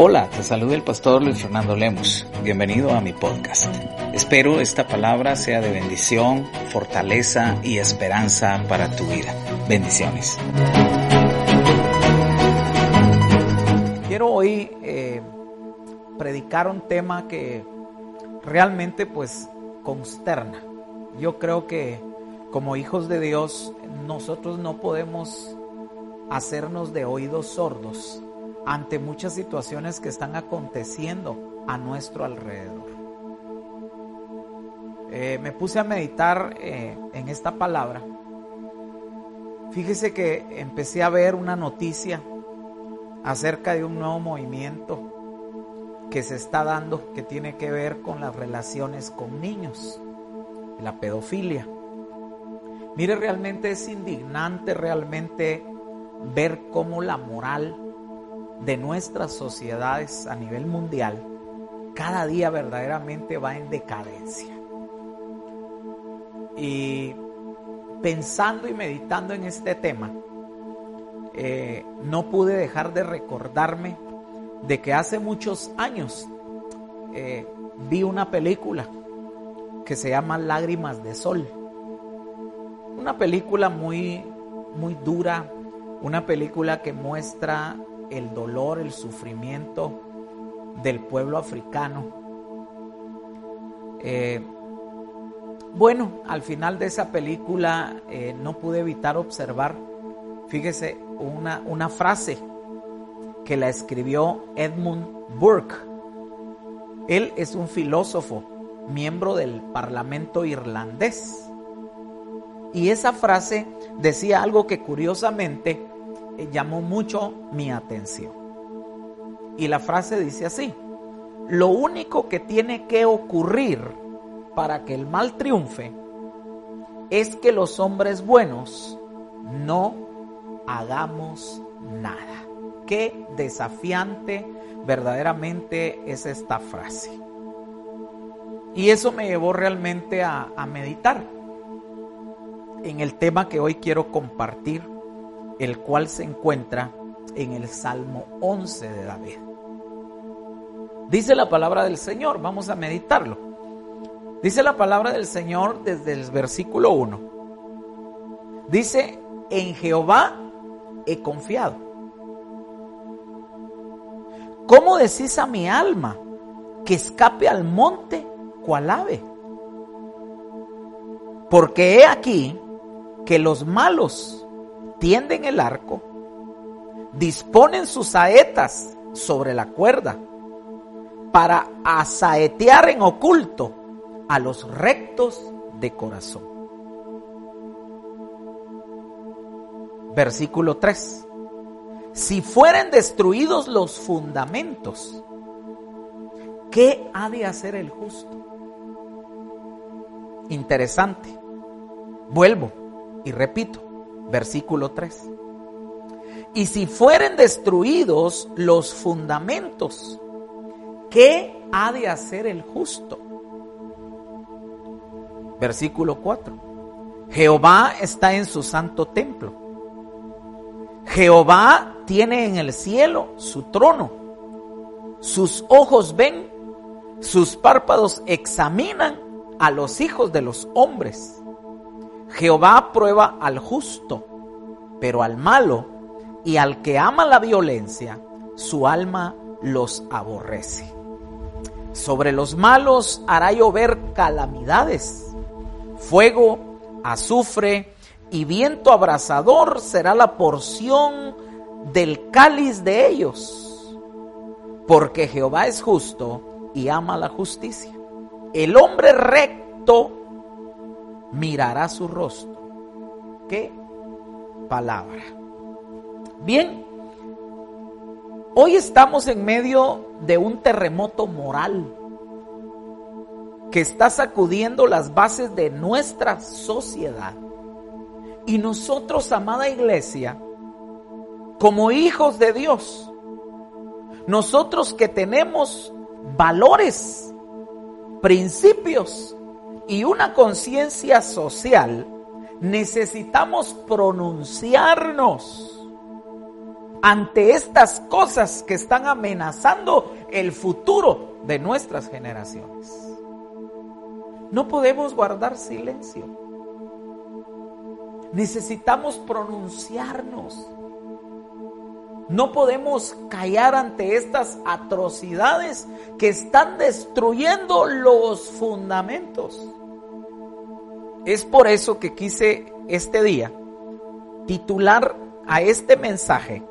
Hola, te saluda el pastor Luis Fernando Lemos. Bienvenido a mi podcast. Espero esta palabra sea de bendición, fortaleza y esperanza para tu vida. Bendiciones. Quiero hoy eh, predicar un tema que realmente pues consterna. Yo creo que como hijos de Dios nosotros no podemos hacernos de oídos sordos ante muchas situaciones que están aconteciendo a nuestro alrededor. Eh, me puse a meditar eh, en esta palabra. Fíjese que empecé a ver una noticia acerca de un nuevo movimiento que se está dando que tiene que ver con las relaciones con niños, la pedofilia. Mire, realmente es indignante realmente ver cómo la moral de nuestras sociedades a nivel mundial cada día verdaderamente va en decadencia. Y pensando y meditando en este tema, eh, no pude dejar de recordarme de que hace muchos años eh, vi una película que se llama Lágrimas de Sol. Una película muy, muy dura, una película que muestra el dolor, el sufrimiento del pueblo africano. Eh, bueno, al final de esa película eh, no pude evitar observar, fíjese, una, una frase que la escribió Edmund Burke. Él es un filósofo, miembro del Parlamento irlandés. Y esa frase decía algo que curiosamente llamó mucho mi atención. Y la frase dice así, lo único que tiene que ocurrir para que el mal triunfe es que los hombres buenos no hagamos nada. Qué desafiante verdaderamente es esta frase. Y eso me llevó realmente a, a meditar en el tema que hoy quiero compartir el cual se encuentra en el Salmo 11 de David. Dice la palabra del Señor, vamos a meditarlo. Dice la palabra del Señor desde el versículo 1. Dice, en Jehová he confiado. ¿Cómo decís a mi alma que escape al monte cual ave? Porque he aquí que los malos tienden el arco, disponen sus saetas sobre la cuerda para asaetear en oculto a los rectos de corazón. Versículo 3. Si fueren destruidos los fundamentos, ¿qué ha de hacer el justo? Interesante. Vuelvo y repito versículo 3. Y si fueren destruidos los fundamentos, ¿qué ha de hacer el justo? Versículo 4. Jehová está en su santo templo. Jehová tiene en el cielo su trono. Sus ojos ven, sus párpados examinan a los hijos de los hombres. Jehová prueba al justo, pero al malo y al que ama la violencia, su alma los aborrece. Sobre los malos hará llover calamidades, fuego, azufre y viento abrasador será la porción del cáliz de ellos, porque Jehová es justo y ama la justicia. El hombre recto mirará su rostro. ¿Qué palabra? Bien, hoy estamos en medio de un terremoto moral que está sacudiendo las bases de nuestra sociedad. Y nosotros, amada iglesia, como hijos de Dios, nosotros que tenemos valores, principios y una conciencia social, necesitamos pronunciarnos ante estas cosas que están amenazando el futuro de nuestras generaciones. No podemos guardar silencio. Necesitamos pronunciarnos. No podemos callar ante estas atrocidades que están destruyendo los fundamentos. Es por eso que quise este día titular a este mensaje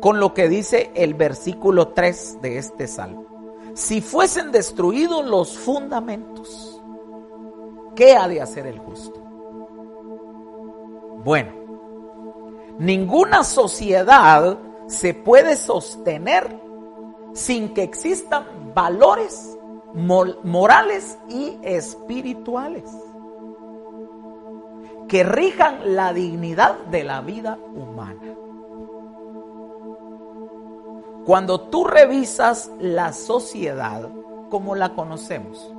con lo que dice el versículo 3 de este salmo. Si fuesen destruidos los fundamentos, ¿qué ha de hacer el justo? Bueno, ninguna sociedad se puede sostener sin que existan valores morales y espirituales que rijan la dignidad de la vida humana. Cuando tú revisas la sociedad como la conocemos,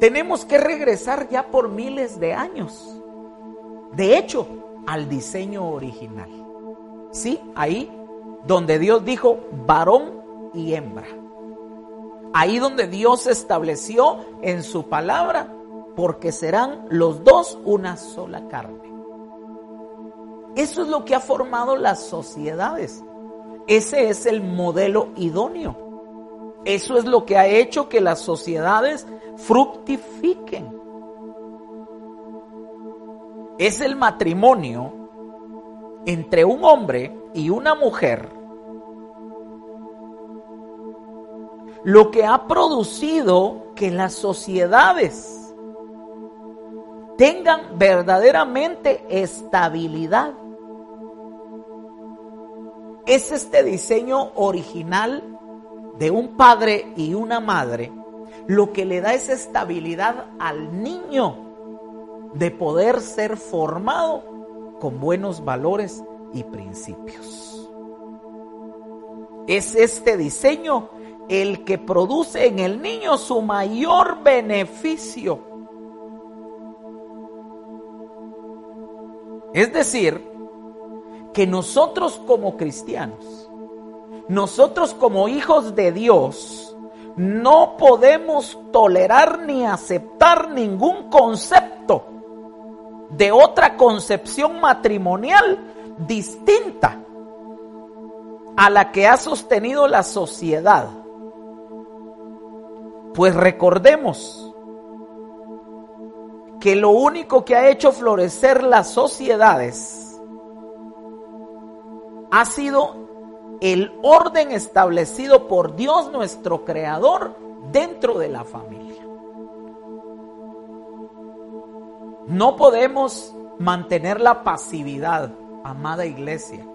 tenemos que regresar ya por miles de años. De hecho, al diseño original. Sí, ahí donde Dios dijo varón y hembra. Ahí donde Dios estableció en su palabra, porque serán los dos una sola carne. Eso es lo que ha formado las sociedades. Ese es el modelo idóneo. Eso es lo que ha hecho que las sociedades fructifiquen. Es el matrimonio entre un hombre y una mujer. Lo que ha producido que las sociedades tengan verdaderamente estabilidad es este diseño original de un padre y una madre. Lo que le da esa estabilidad al niño de poder ser formado con buenos valores y principios. Es este diseño el que produce en el niño su mayor beneficio. Es decir, que nosotros como cristianos, nosotros como hijos de Dios, no podemos tolerar ni aceptar ningún concepto de otra concepción matrimonial distinta a la que ha sostenido la sociedad. Pues recordemos que lo único que ha hecho florecer las sociedades ha sido el orden establecido por Dios nuestro Creador dentro de la familia. No podemos mantener la pasividad, amada iglesia.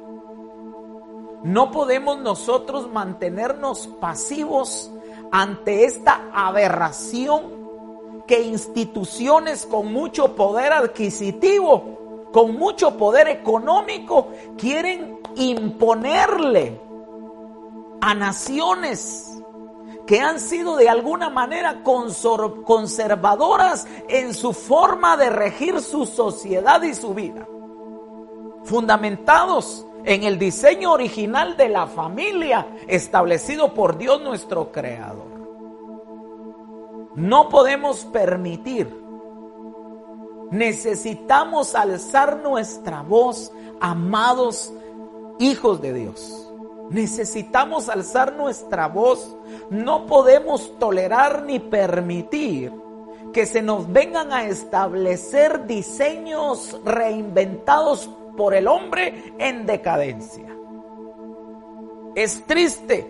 No podemos nosotros mantenernos pasivos ante esta aberración que instituciones con mucho poder adquisitivo, con mucho poder económico, quieren imponerle a naciones que han sido de alguna manera conservadoras en su forma de regir su sociedad y su vida, fundamentados en el diseño original de la familia establecido por Dios nuestro Creador. No podemos permitir, necesitamos alzar nuestra voz, amados hijos de Dios. Necesitamos alzar nuestra voz. No podemos tolerar ni permitir que se nos vengan a establecer diseños reinventados por el hombre en decadencia. Es triste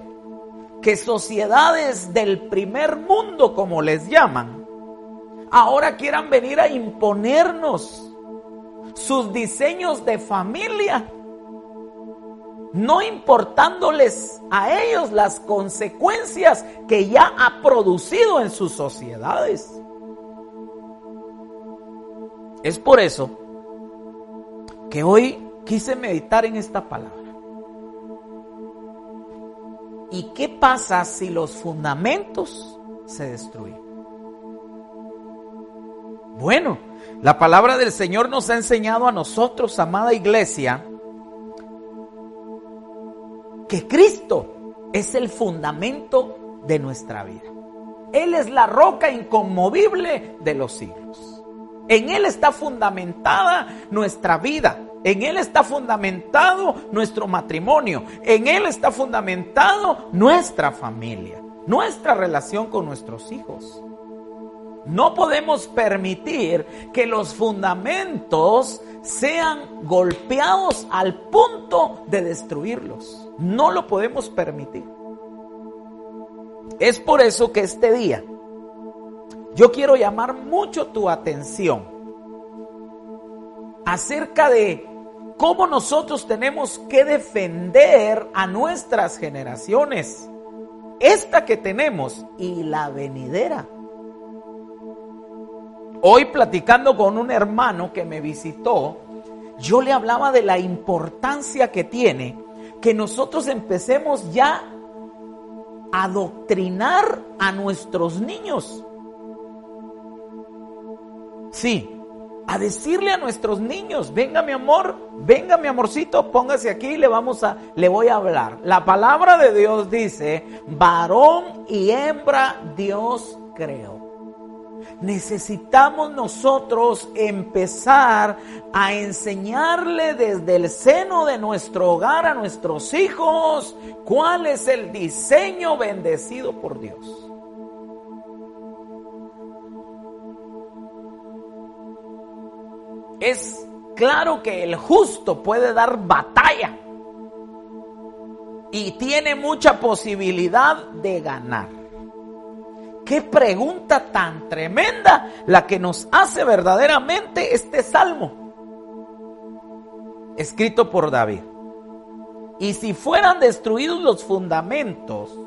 que sociedades del primer mundo, como les llaman, ahora quieran venir a imponernos sus diseños de familia no importándoles a ellos las consecuencias que ya ha producido en sus sociedades. Es por eso que hoy quise meditar en esta palabra. ¿Y qué pasa si los fundamentos se destruyen? Bueno, la palabra del Señor nos ha enseñado a nosotros, amada iglesia, que Cristo es el fundamento de nuestra vida. Él es la roca inconmovible de los siglos. En Él está fundamentada nuestra vida. En Él está fundamentado nuestro matrimonio. En Él está fundamentado nuestra familia, nuestra relación con nuestros hijos. No podemos permitir que los fundamentos sean golpeados al punto de destruirlos. No lo podemos permitir. Es por eso que este día yo quiero llamar mucho tu atención acerca de cómo nosotros tenemos que defender a nuestras generaciones, esta que tenemos y la venidera. Hoy platicando con un hermano que me visitó, yo le hablaba de la importancia que tiene que nosotros empecemos ya a adoctrinar a nuestros niños. Sí, a decirle a nuestros niños, venga mi amor, venga mi amorcito, póngase aquí y le vamos a le voy a hablar. La palabra de Dios dice, varón y hembra Dios creó necesitamos nosotros empezar a enseñarle desde el seno de nuestro hogar a nuestros hijos cuál es el diseño bendecido por Dios. Es claro que el justo puede dar batalla y tiene mucha posibilidad de ganar. Qué pregunta tan tremenda la que nos hace verdaderamente este salmo, escrito por David. Y si fueran destruidos los fundamentos,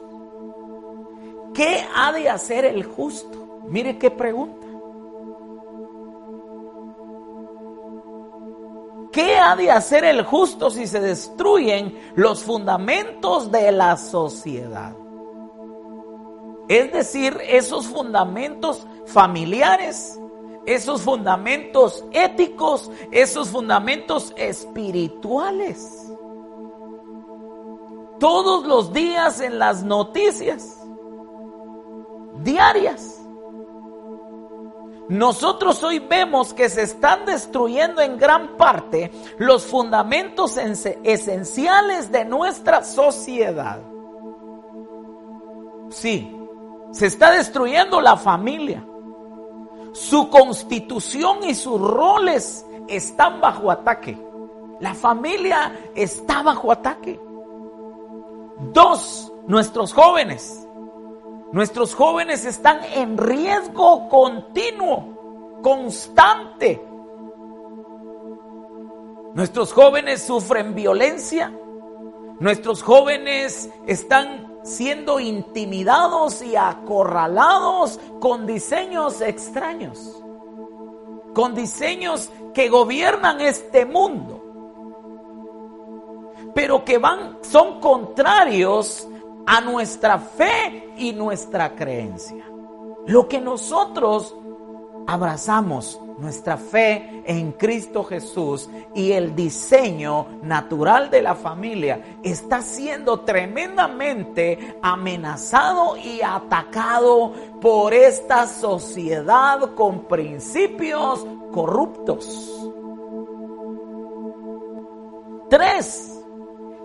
¿qué ha de hacer el justo? Mire qué pregunta. ¿Qué ha de hacer el justo si se destruyen los fundamentos de la sociedad? Es decir, esos fundamentos familiares, esos fundamentos éticos, esos fundamentos espirituales. Todos los días en las noticias diarias. Nosotros hoy vemos que se están destruyendo en gran parte los fundamentos esenciales de nuestra sociedad. Sí, se está destruyendo la familia. Su constitución y sus roles están bajo ataque. La familia está bajo ataque. Dos, nuestros jóvenes. Nuestros jóvenes están en riesgo continuo, constante. Nuestros jóvenes sufren violencia. Nuestros jóvenes están siendo intimidados y acorralados con diseños extraños, con diseños que gobiernan este mundo, pero que van son contrarios a nuestra fe y nuestra creencia. Lo que nosotros abrazamos nuestra fe en Cristo Jesús y el diseño natural de la familia está siendo tremendamente amenazado y atacado por esta sociedad con principios corruptos. Tres,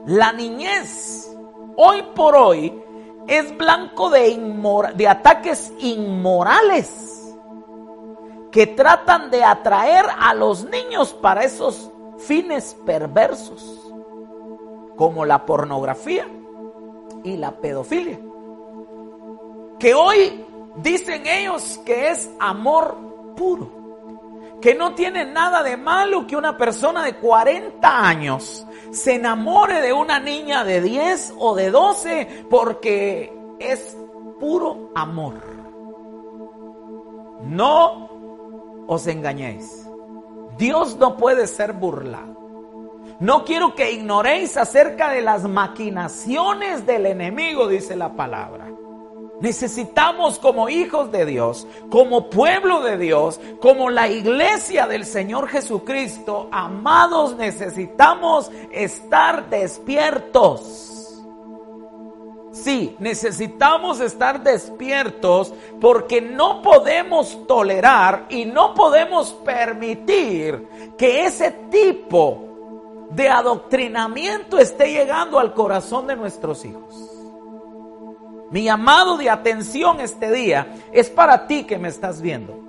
la niñez hoy por hoy es blanco de, de ataques inmorales que tratan de atraer a los niños para esos fines perversos, como la pornografía y la pedofilia. Que hoy dicen ellos que es amor puro, que no tiene nada de malo que una persona de 40 años se enamore de una niña de 10 o de 12 porque es puro amor. No os engañéis. Dios no puede ser burlado. No quiero que ignoréis acerca de las maquinaciones del enemigo, dice la palabra. Necesitamos como hijos de Dios, como pueblo de Dios, como la iglesia del Señor Jesucristo, amados, necesitamos estar despiertos. Sí, necesitamos estar despiertos porque no podemos tolerar y no podemos permitir que ese tipo de adoctrinamiento esté llegando al corazón de nuestros hijos. Mi llamado de atención este día es para ti que me estás viendo.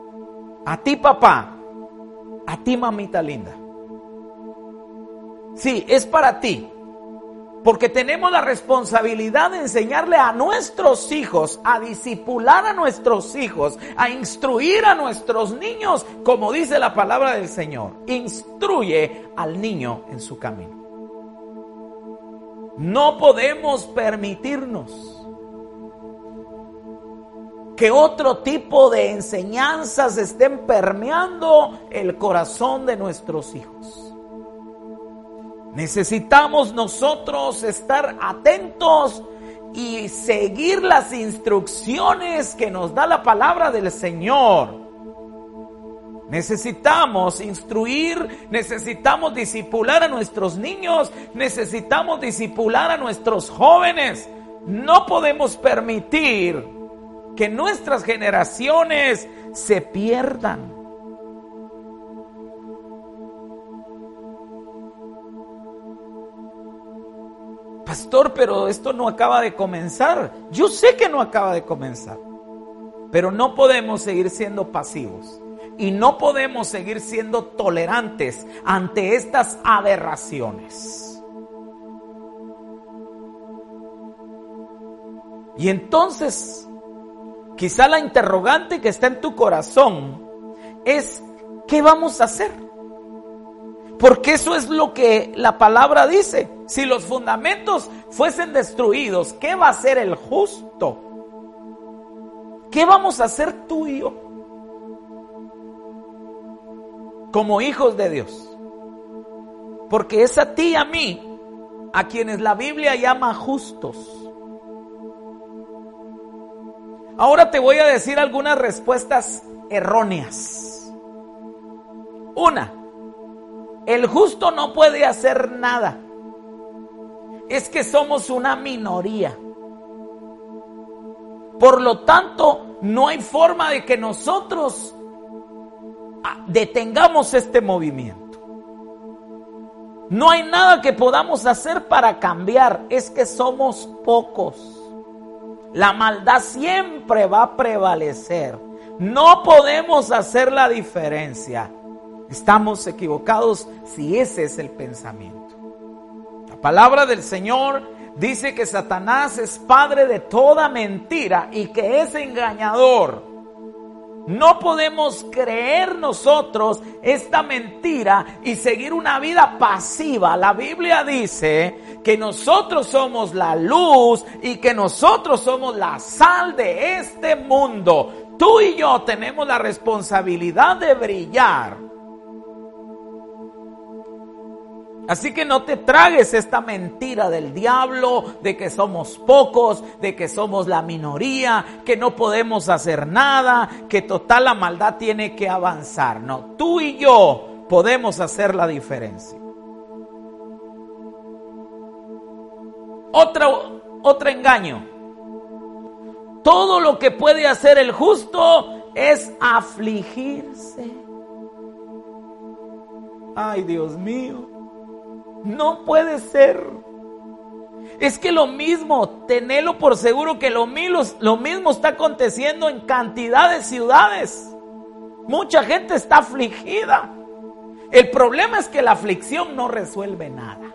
A ti papá, a ti mamita linda. Sí, es para ti. Porque tenemos la responsabilidad de enseñarle a nuestros hijos, a disipular a nuestros hijos, a instruir a nuestros niños, como dice la palabra del Señor. Instruye al niño en su camino. No podemos permitirnos que otro tipo de enseñanzas estén permeando el corazón de nuestros hijos. Necesitamos nosotros estar atentos y seguir las instrucciones que nos da la palabra del Señor. Necesitamos instruir, necesitamos disipular a nuestros niños, necesitamos disipular a nuestros jóvenes. No podemos permitir que nuestras generaciones se pierdan. Pastor, pero esto no acaba de comenzar. Yo sé que no acaba de comenzar. Pero no podemos seguir siendo pasivos. Y no podemos seguir siendo tolerantes ante estas aberraciones. Y entonces Quizá la interrogante que está en tu corazón es, ¿qué vamos a hacer? Porque eso es lo que la palabra dice. Si los fundamentos fuesen destruidos, ¿qué va a hacer el justo? ¿Qué vamos a hacer tú y yo? Como hijos de Dios. Porque es a ti y a mí a quienes la Biblia llama justos. Ahora te voy a decir algunas respuestas erróneas. Una, el justo no puede hacer nada. Es que somos una minoría. Por lo tanto, no hay forma de que nosotros ah, detengamos este movimiento. No hay nada que podamos hacer para cambiar. Es que somos pocos. La maldad siempre va a prevalecer. No podemos hacer la diferencia. Estamos equivocados si ese es el pensamiento. La palabra del Señor dice que Satanás es padre de toda mentira y que es engañador. No podemos creer nosotros esta mentira y seguir una vida pasiva. La Biblia dice que nosotros somos la luz y que nosotros somos la sal de este mundo. Tú y yo tenemos la responsabilidad de brillar Así que no te tragues esta mentira del diablo de que somos pocos, de que somos la minoría, que no podemos hacer nada, que total la maldad tiene que avanzar. No, tú y yo podemos hacer la diferencia. Otro, otro engaño. Todo lo que puede hacer el justo es afligirse. Ay, Dios mío. No puede ser. Es que lo mismo, tenelo por seguro que lo lo mismo está aconteciendo en cantidad de ciudades. Mucha gente está afligida. El problema es que la aflicción no resuelve nada.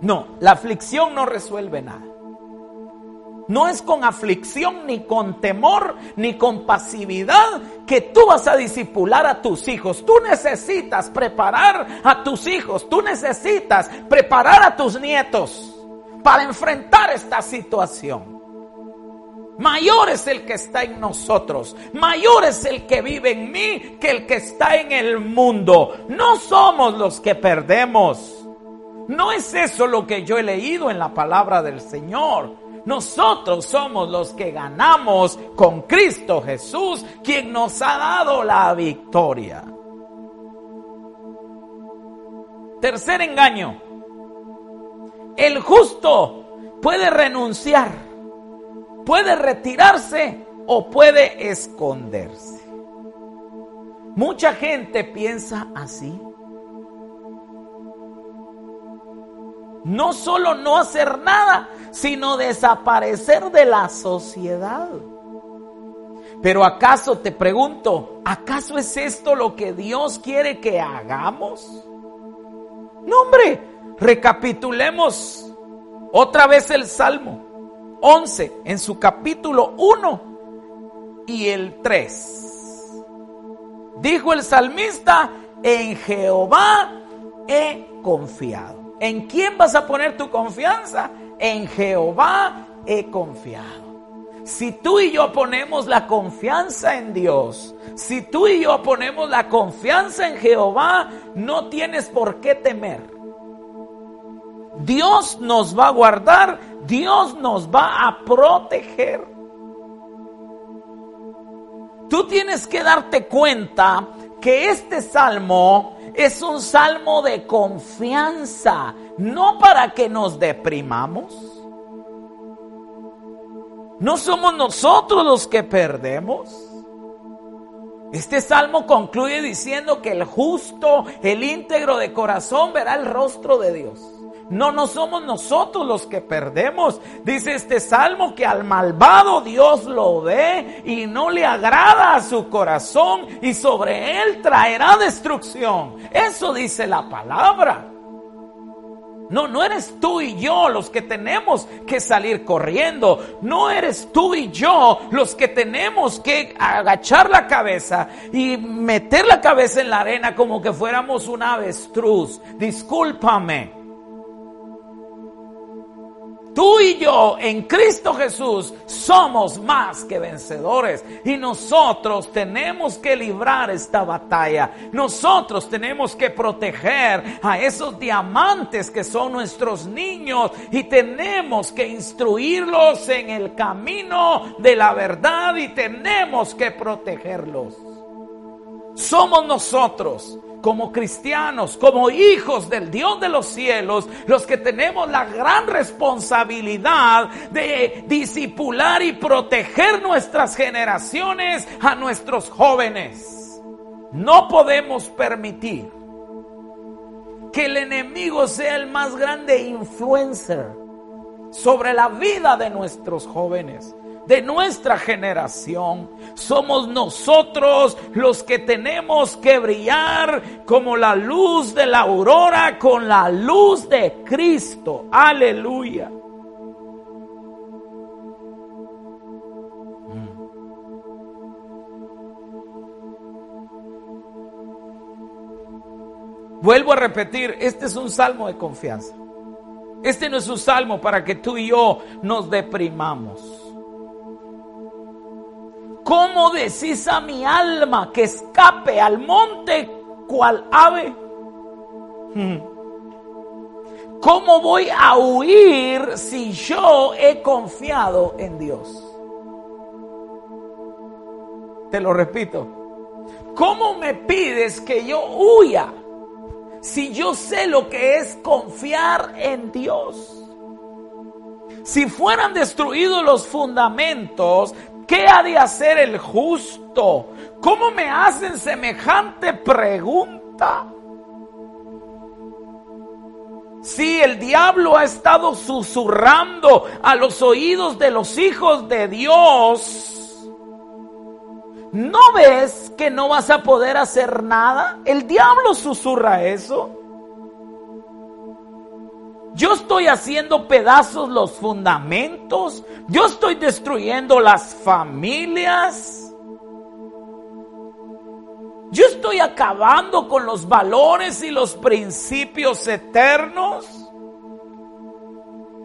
No, la aflicción no resuelve nada. No es con aflicción, ni con temor, ni con pasividad que tú vas a disipular a tus hijos. Tú necesitas preparar a tus hijos. Tú necesitas preparar a tus nietos para enfrentar esta situación. Mayor es el que está en nosotros. Mayor es el que vive en mí que el que está en el mundo. No somos los que perdemos. No es eso lo que yo he leído en la palabra del Señor. Nosotros somos los que ganamos con Cristo Jesús, quien nos ha dado la victoria. Tercer engaño. El justo puede renunciar, puede retirarse o puede esconderse. Mucha gente piensa así. No solo no hacer nada, sino desaparecer de la sociedad. Pero acaso te pregunto, ¿acaso es esto lo que Dios quiere que hagamos? No, hombre, recapitulemos otra vez el Salmo 11 en su capítulo 1 y el 3. Dijo el salmista, en Jehová he confiado. ¿En quién vas a poner tu confianza? En Jehová he confiado. Si tú y yo ponemos la confianza en Dios, si tú y yo ponemos la confianza en Jehová, no tienes por qué temer. Dios nos va a guardar, Dios nos va a proteger. Tú tienes que darte cuenta que este salmo es un salmo de confianza, no para que nos deprimamos. No somos nosotros los que perdemos. Este salmo concluye diciendo que el justo, el íntegro de corazón verá el rostro de Dios. No, no somos nosotros los que perdemos. Dice este salmo que al malvado Dios lo ve y no le agrada a su corazón y sobre él traerá destrucción. Eso dice la palabra. No, no eres tú y yo los que tenemos que salir corriendo. No eres tú y yo los que tenemos que agachar la cabeza y meter la cabeza en la arena como que fuéramos un avestruz. Discúlpame. Tú y yo en Cristo Jesús somos más que vencedores y nosotros tenemos que librar esta batalla. Nosotros tenemos que proteger a esos diamantes que son nuestros niños y tenemos que instruirlos en el camino de la verdad y tenemos que protegerlos. Somos nosotros como cristianos, como hijos del Dios de los cielos, los que tenemos la gran responsabilidad de disipular y proteger nuestras generaciones a nuestros jóvenes. No podemos permitir que el enemigo sea el más grande influencer sobre la vida de nuestros jóvenes de nuestra generación. Somos nosotros los que tenemos que brillar como la luz de la aurora con la luz de Cristo. Aleluya. Mm. Vuelvo a repetir, este es un salmo de confianza. Este no es un salmo para que tú y yo nos deprimamos. ¿Cómo decís a mi alma que escape al monte cual ave? ¿Cómo voy a huir si yo he confiado en Dios? Te lo repito. ¿Cómo me pides que yo huya si yo sé lo que es confiar en Dios? Si fueran destruidos los fundamentos, ¿Qué ha de hacer el justo? ¿Cómo me hacen semejante pregunta? Si el diablo ha estado susurrando a los oídos de los hijos de Dios, ¿no ves que no vas a poder hacer nada? El diablo susurra eso. Yo estoy haciendo pedazos los fundamentos. Yo estoy destruyendo las familias. Yo estoy acabando con los valores y los principios eternos.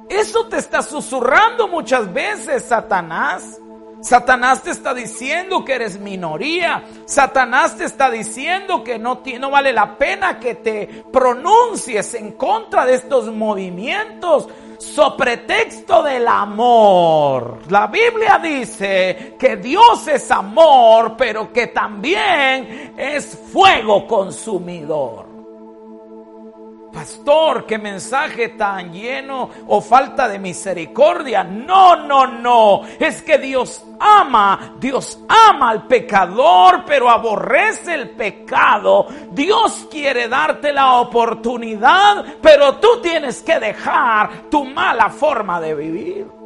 Eso te está susurrando muchas veces, Satanás. Satanás te está diciendo que eres minoría. Satanás te está diciendo que no, vale la pena que te pronuncies en contra de estos movimientos. so pretexto del amor. La Biblia dice que Dios es amor, pero que también es fuego consumidor. Pastor, qué mensaje tan lleno o falta de misericordia. No, no, no. Es que Dios ama, Dios ama al pecador, pero aborrece el pecado. Dios quiere darte la oportunidad, pero tú tienes que dejar tu mala forma de vivir.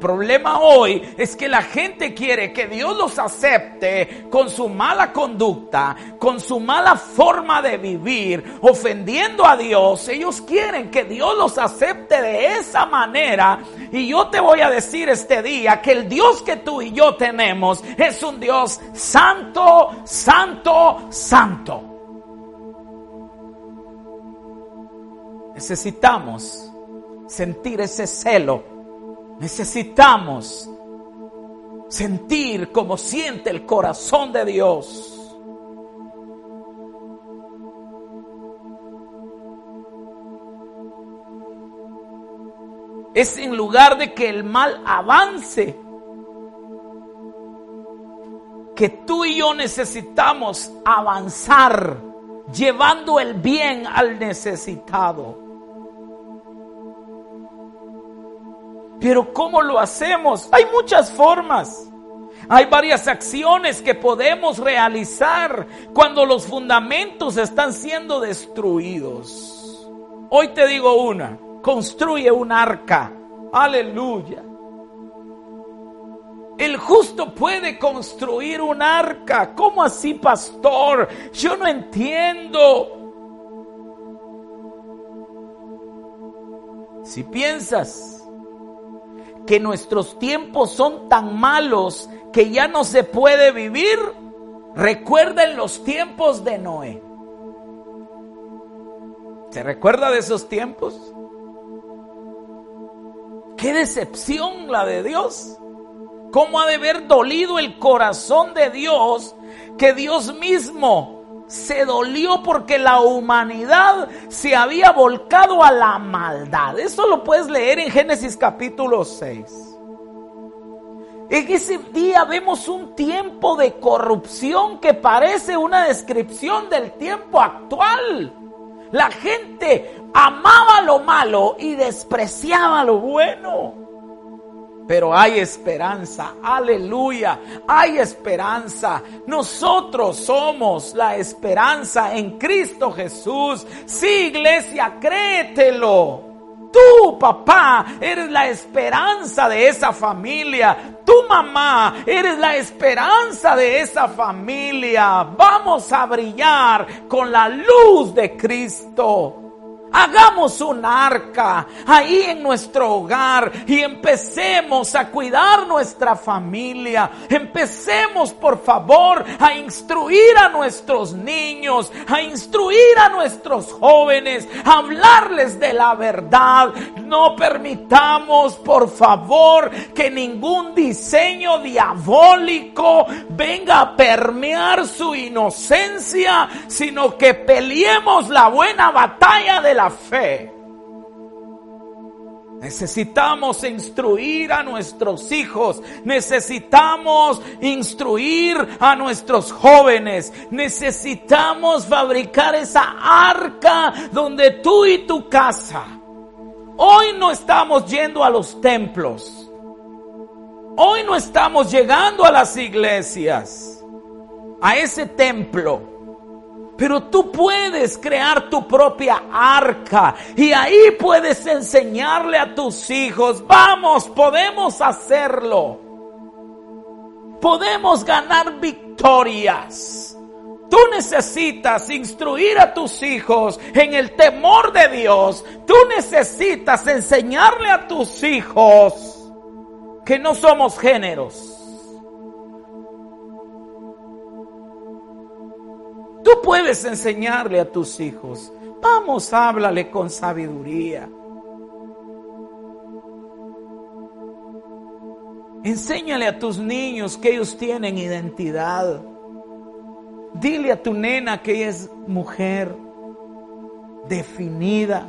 Problema hoy es que la gente quiere que Dios los acepte con su mala conducta, con su mala forma de vivir, ofendiendo a Dios. Ellos quieren que Dios los acepte de esa manera. Y yo te voy a decir este día que el Dios que tú y yo tenemos es un Dios santo, santo, santo. Necesitamos sentir ese celo Necesitamos sentir como siente el corazón de Dios. Es en lugar de que el mal avance, que tú y yo necesitamos avanzar llevando el bien al necesitado. Pero ¿cómo lo hacemos? Hay muchas formas. Hay varias acciones que podemos realizar cuando los fundamentos están siendo destruidos. Hoy te digo una, construye un arca. Aleluya. El justo puede construir un arca. ¿Cómo así, pastor? Yo no entiendo. Si piensas que nuestros tiempos son tan malos que ya no se puede vivir, recuerden los tiempos de Noé. ¿Se recuerda de esos tiempos? Qué decepción la de Dios. ¿Cómo ha de haber dolido el corazón de Dios que Dios mismo se dolió porque la humanidad se había volcado a la maldad. Eso lo puedes leer en Génesis capítulo 6. En ese día vemos un tiempo de corrupción que parece una descripción del tiempo actual. La gente amaba lo malo y despreciaba lo bueno. Pero hay esperanza, aleluya, hay esperanza. Nosotros somos la esperanza en Cristo Jesús. Sí, iglesia, créetelo. Tú, papá, eres la esperanza de esa familia. Tu mamá, eres la esperanza de esa familia. Vamos a brillar con la luz de Cristo. Hagamos un arca ahí en nuestro hogar y empecemos a cuidar nuestra familia. Empecemos, por favor, a instruir a nuestros niños, a instruir a nuestros jóvenes, a hablarles de la verdad. No permitamos, por favor, que ningún diseño diabólico venga a permear su inocencia, sino que peleemos la buena batalla de la fe. Necesitamos instruir a nuestros hijos, necesitamos instruir a nuestros jóvenes, necesitamos fabricar esa arca donde tú y tu casa. Hoy no estamos yendo a los templos, hoy no estamos llegando a las iglesias, a ese templo pero tú puedes crear tu propia arca y ahí puedes enseñarle a tus hijos, vamos, podemos hacerlo. Podemos ganar victorias. Tú necesitas instruir a tus hijos en el temor de Dios. Tú necesitas enseñarle a tus hijos que no somos géneros Tú puedes enseñarle a tus hijos. Vamos, háblale con sabiduría. Enséñale a tus niños que ellos tienen identidad. Dile a tu nena que ella es mujer definida.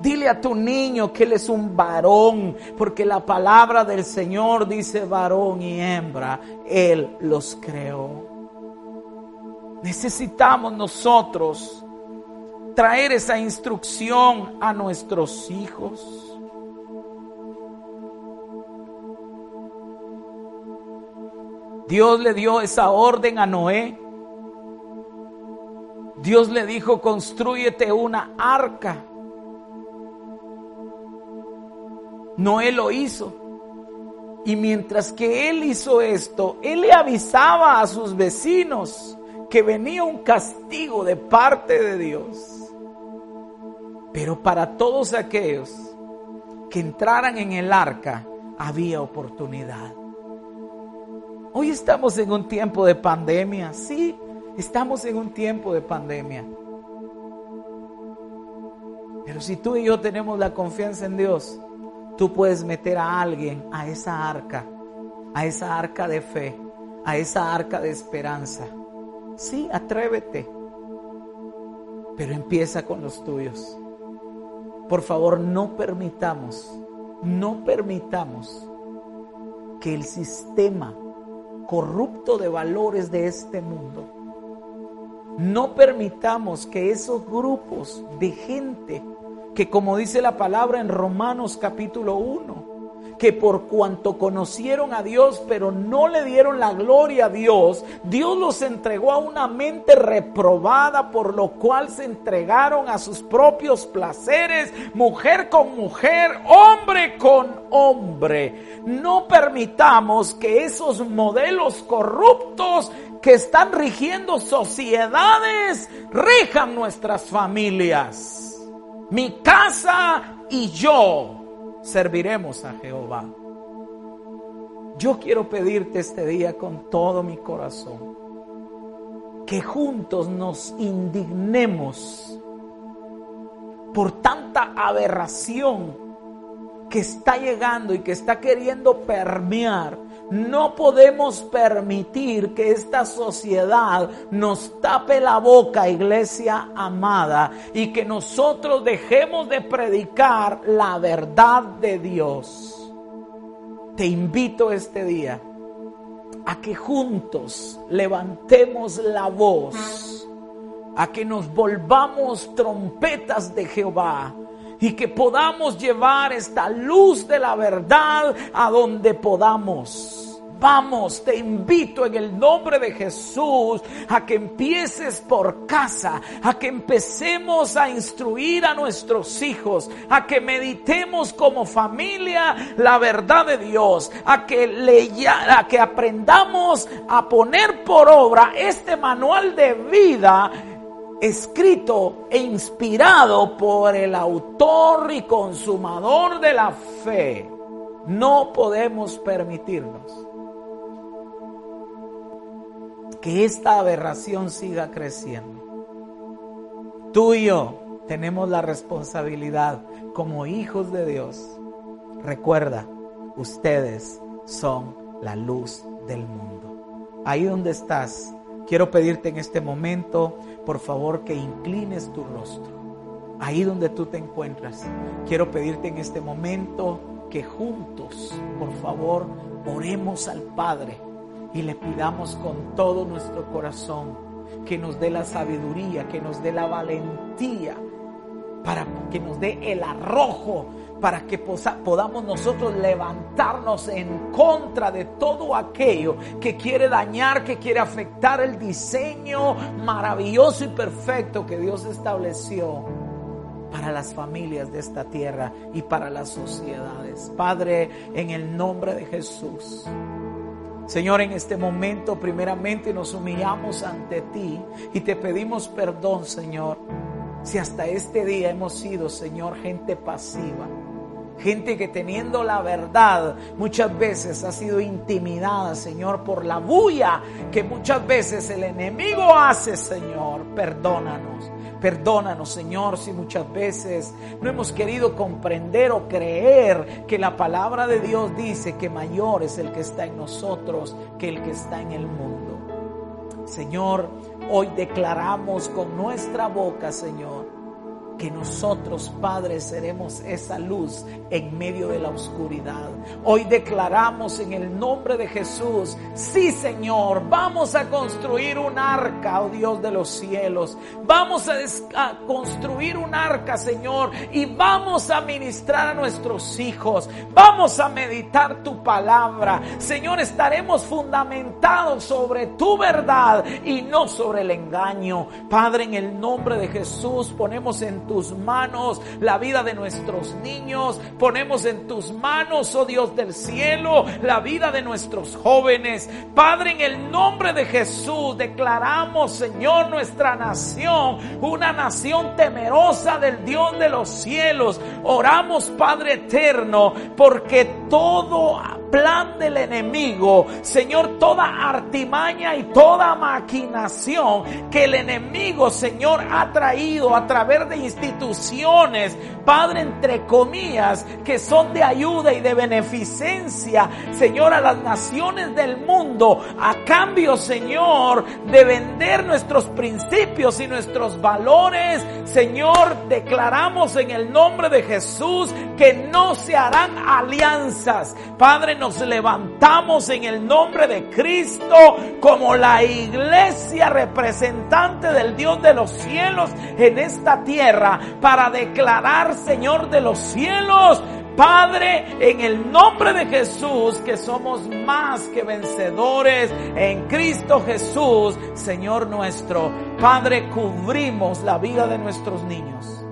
Dile a tu niño que él es un varón, porque la palabra del Señor dice varón y hembra, Él los creó. Necesitamos nosotros traer esa instrucción a nuestros hijos. Dios le dio esa orden a Noé. Dios le dijo, construyete una arca. Noé lo hizo. Y mientras que él hizo esto, él le avisaba a sus vecinos que venía un castigo de parte de Dios. Pero para todos aquellos que entraran en el arca, había oportunidad. Hoy estamos en un tiempo de pandemia, sí, estamos en un tiempo de pandemia. Pero si tú y yo tenemos la confianza en Dios, tú puedes meter a alguien a esa arca, a esa arca de fe, a esa arca de esperanza. Sí, atrévete, pero empieza con los tuyos. Por favor, no permitamos, no permitamos que el sistema corrupto de valores de este mundo. No permitamos que esos grupos de gente que como dice la palabra en Romanos capítulo 1, que por cuanto conocieron a Dios pero no le dieron la gloria a Dios, Dios los entregó a una mente reprobada por lo cual se entregaron a sus propios placeres, mujer con mujer, hombre con hombre. No permitamos que esos modelos corruptos que están rigiendo sociedades rijan nuestras familias. Mi casa y yo serviremos a Jehová. Yo quiero pedirte este día con todo mi corazón que juntos nos indignemos por tanta aberración que está llegando y que está queriendo permear no podemos permitir que esta sociedad nos tape la boca, iglesia amada, y que nosotros dejemos de predicar la verdad de Dios. Te invito este día a que juntos levantemos la voz, a que nos volvamos trompetas de Jehová y que podamos llevar esta luz de la verdad a donde podamos. Vamos, te invito en el nombre de Jesús a que empieces por casa, a que empecemos a instruir a nuestros hijos, a que meditemos como familia la verdad de Dios, a que, a que aprendamos a poner por obra este manual de vida escrito e inspirado por el autor y consumador de la fe. No podemos permitirnos que esta aberración siga creciendo. Tú y yo tenemos la responsabilidad como hijos de Dios. Recuerda, ustedes son la luz del mundo. Ahí donde estás, quiero pedirte en este momento, por favor, que inclines tu rostro. Ahí donde tú te encuentras, quiero pedirte en este momento que juntos, por favor, oremos al Padre y le pidamos con todo nuestro corazón que nos dé la sabiduría, que nos dé la valentía, para que nos dé el arrojo, para que podamos nosotros levantarnos en contra de todo aquello que quiere dañar, que quiere afectar el diseño maravilloso y perfecto que Dios estableció para las familias de esta tierra y para las sociedades. Padre, en el nombre de Jesús. Señor, en este momento primeramente nos humillamos ante ti y te pedimos perdón, Señor, si hasta este día hemos sido, Señor, gente pasiva. Gente que teniendo la verdad muchas veces ha sido intimidada, Señor, por la bulla que muchas veces el enemigo hace, Señor. Perdónanos. Perdónanos, Señor, si muchas veces no hemos querido comprender o creer que la palabra de Dios dice que mayor es el que está en nosotros que el que está en el mundo. Señor, hoy declaramos con nuestra boca, Señor, que nosotros, Padre, seremos esa luz en medio de la oscuridad. Hoy declaramos en el nombre de Jesús, sí Señor, vamos a construir un arca, oh Dios de los cielos. Vamos a, a construir un arca, Señor, y vamos a ministrar a nuestros hijos. Vamos a meditar tu palabra. Señor, estaremos fundamentados sobre tu verdad y no sobre el engaño. Padre, en el nombre de Jesús ponemos en tus manos la vida de nuestros niños. Ponemos en tus manos, oh Dios del cielo, la vida de nuestros jóvenes. Padre, en el nombre de Jesús declaramos, Señor, nuestra nación, una nación temerosa del Dios de los cielos. Oramos, Padre eterno, porque todo plan del enemigo, Señor, toda artimaña y toda maquinación que el enemigo, Señor, ha traído a través de instituciones, Padre, entre comillas, que son de ayuda y de beneficencia, Señor, a las naciones del mundo, a cambio, Señor, de vender nuestros principios y nuestros valores, Señor, declaramos en el nombre de Jesús que no se harán alianzas, Padre, nos levantamos en el nombre de Cristo como la iglesia representante del Dios de los cielos en esta tierra para declarar, Señor de los cielos, Padre, en el nombre de Jesús, que somos más que vencedores en Cristo Jesús, Señor nuestro. Padre, cubrimos la vida de nuestros niños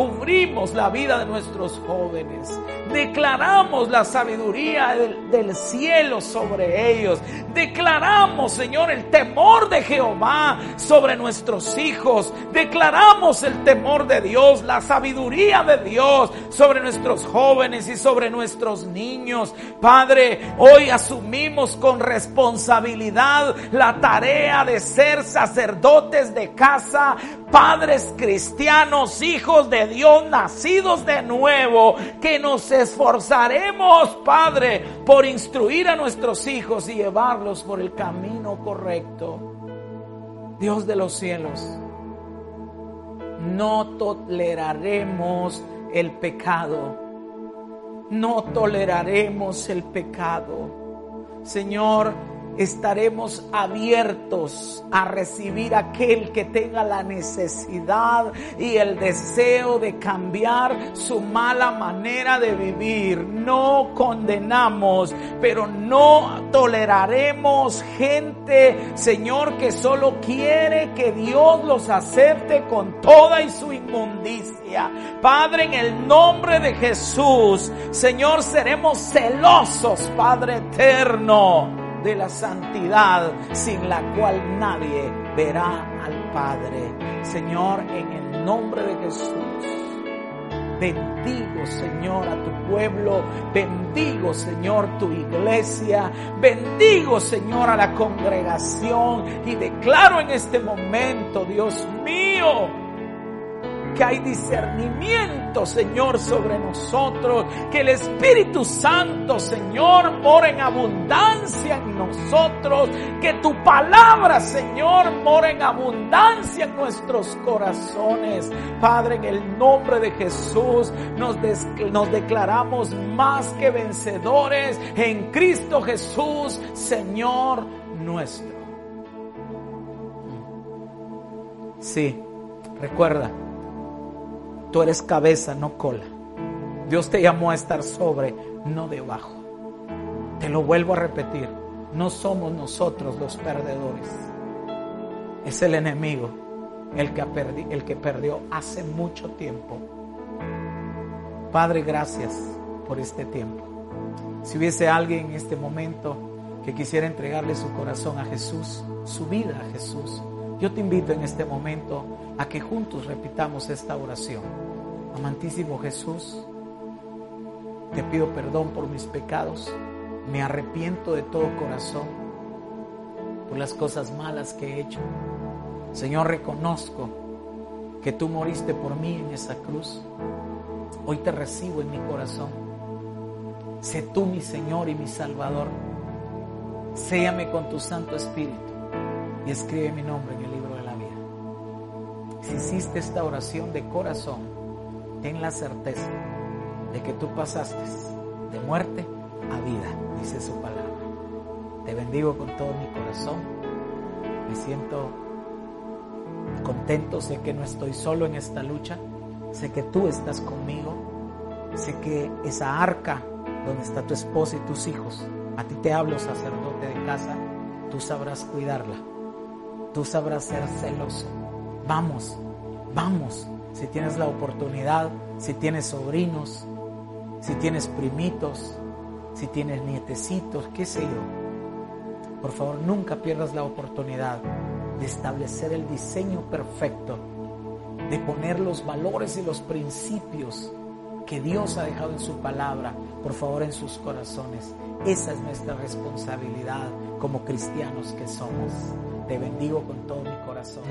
cubrimos la vida de nuestros jóvenes, declaramos la sabiduría del, cielo sobre ellos, declaramos, Señor, el temor de Jehová sobre nuestros hijos, declaramos el temor de Dios, la sabiduría de Dios sobre nuestros jóvenes y sobre nuestros niños. Padre, hoy asumimos con responsabilidad la tarea de ser sacerdotes de casa, padres cristianos, hijos de Dios, nacidos de nuevo, que nos esforzaremos, Padre, por instruir a nuestros hijos y llevarlos por el camino correcto. Dios de los cielos, no toleraremos el pecado. No toleraremos el pecado. Señor, estaremos abiertos a recibir aquel que tenga la necesidad y el deseo de cambiar su mala manera de vivir. No condenamos, pero no toleraremos gente, Señor, que solo quiere que Dios los acepte con toda y su inmundicia. Padre, en el nombre de Jesús, Señor, seremos celosos, Padre eterno de la santidad sin la cual nadie verá al Padre. Señor, en el nombre de Jesús. Bendigo, Señor, a tu pueblo. Bendigo, Señor, tu iglesia. Bendigo, Señor, a la congregación. Y declaro en este momento, Dios mío, que hay discernimiento, Señor, sobre nosotros, que el Espíritu Santo, Señor, mora en abundancia en nosotros, que tu palabra, Señor, mora en abundancia en nuestros corazones. Padre, en el nombre de Jesús nos, nos declaramos más que vencedores en Cristo Jesús, Señor nuestro. Sí, recuerda Tú eres cabeza, no cola. Dios te llamó a estar sobre, no debajo. Te lo vuelvo a repetir. No somos nosotros los perdedores. Es el enemigo el que, el que perdió hace mucho tiempo. Padre, gracias por este tiempo. Si hubiese alguien en este momento que quisiera entregarle su corazón a Jesús, su vida a Jesús, yo te invito en este momento a que juntos repitamos esta oración. Amantísimo Jesús, te pido perdón por mis pecados, me arrepiento de todo corazón por las cosas malas que he hecho. Señor, reconozco que tú moriste por mí en esa cruz. Hoy te recibo en mi corazón. Sé tú mi Señor y mi Salvador. Séame con tu Santo Espíritu y escribe mi nombre hiciste esta oración de corazón, ten la certeza de que tú pasaste de muerte a vida, dice su palabra. Te bendigo con todo mi corazón. Me siento contento, sé que no estoy solo en esta lucha, sé que tú estás conmigo, sé que esa arca donde está tu esposa y tus hijos, a ti te hablo sacerdote de casa, tú sabrás cuidarla, tú sabrás ser celoso. Vamos, vamos, si tienes la oportunidad, si tienes sobrinos, si tienes primitos, si tienes nietecitos, qué sé yo. Por favor, nunca pierdas la oportunidad de establecer el diseño perfecto, de poner los valores y los principios que Dios ha dejado en su palabra, por favor, en sus corazones. Esa es nuestra responsabilidad como cristianos que somos. Te bendigo con todo mi corazón.